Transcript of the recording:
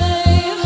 say